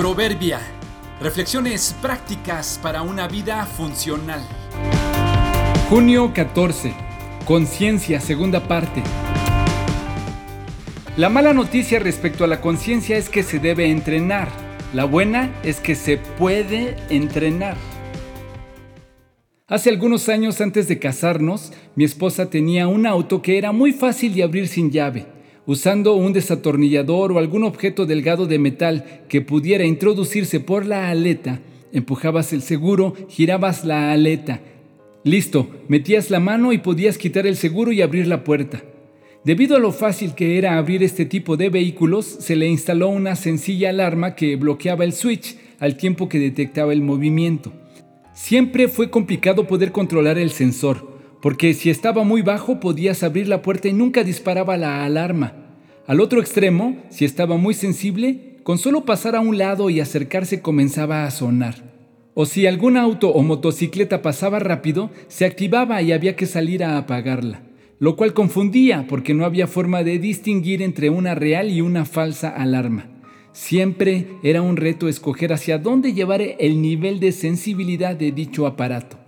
Proverbia. Reflexiones prácticas para una vida funcional. Junio 14. Conciencia, segunda parte. La mala noticia respecto a la conciencia es que se debe entrenar. La buena es que se puede entrenar. Hace algunos años antes de casarnos, mi esposa tenía un auto que era muy fácil de abrir sin llave. Usando un desatornillador o algún objeto delgado de metal que pudiera introducirse por la aleta, empujabas el seguro, girabas la aleta. Listo, metías la mano y podías quitar el seguro y abrir la puerta. Debido a lo fácil que era abrir este tipo de vehículos, se le instaló una sencilla alarma que bloqueaba el switch al tiempo que detectaba el movimiento. Siempre fue complicado poder controlar el sensor, porque si estaba muy bajo podías abrir la puerta y nunca disparaba la alarma. Al otro extremo, si estaba muy sensible, con solo pasar a un lado y acercarse comenzaba a sonar. O si algún auto o motocicleta pasaba rápido, se activaba y había que salir a apagarla, lo cual confundía porque no había forma de distinguir entre una real y una falsa alarma. Siempre era un reto escoger hacia dónde llevar el nivel de sensibilidad de dicho aparato.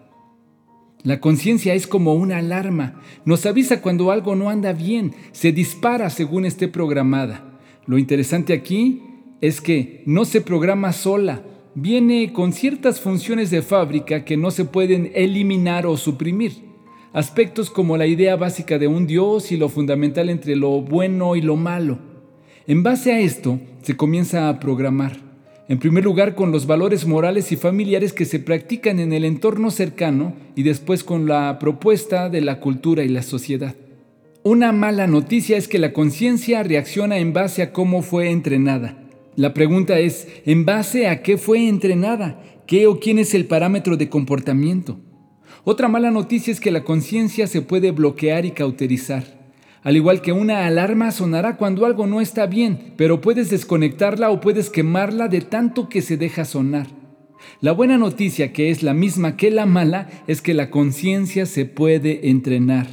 La conciencia es como una alarma, nos avisa cuando algo no anda bien, se dispara según esté programada. Lo interesante aquí es que no se programa sola, viene con ciertas funciones de fábrica que no se pueden eliminar o suprimir. Aspectos como la idea básica de un Dios y lo fundamental entre lo bueno y lo malo. En base a esto se comienza a programar. En primer lugar, con los valores morales y familiares que se practican en el entorno cercano y después con la propuesta de la cultura y la sociedad. Una mala noticia es que la conciencia reacciona en base a cómo fue entrenada. La pregunta es, ¿en base a qué fue entrenada? ¿Qué o quién es el parámetro de comportamiento? Otra mala noticia es que la conciencia se puede bloquear y cauterizar. Al igual que una alarma sonará cuando algo no está bien, pero puedes desconectarla o puedes quemarla de tanto que se deja sonar. La buena noticia, que es la misma que la mala, es que la conciencia se puede entrenar.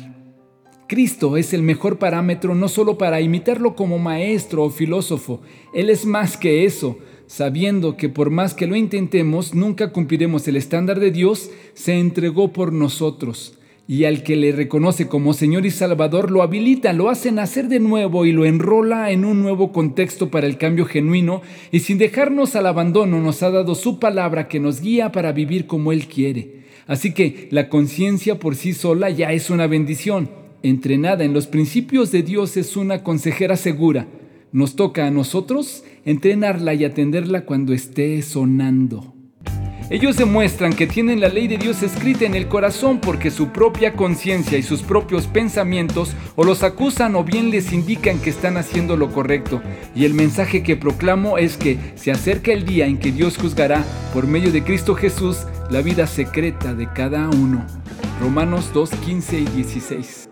Cristo es el mejor parámetro no solo para imitarlo como maestro o filósofo, Él es más que eso, sabiendo que por más que lo intentemos, nunca cumpliremos el estándar de Dios, se entregó por nosotros y al que le reconoce como Señor y Salvador lo habilita, lo hace nacer de nuevo y lo enrola en un nuevo contexto para el cambio genuino y sin dejarnos al abandono nos ha dado su palabra que nos guía para vivir como Él quiere. Así que la conciencia por sí sola ya es una bendición. Entrenada en los principios de Dios es una consejera segura. Nos toca a nosotros entrenarla y atenderla cuando esté sonando. Ellos demuestran que tienen la ley de Dios escrita en el corazón porque su propia conciencia y sus propios pensamientos o los acusan o bien les indican que están haciendo lo correcto. Y el mensaje que proclamo es que se acerca el día en que Dios juzgará por medio de Cristo Jesús la vida secreta de cada uno. Romanos 2, 15 y 16.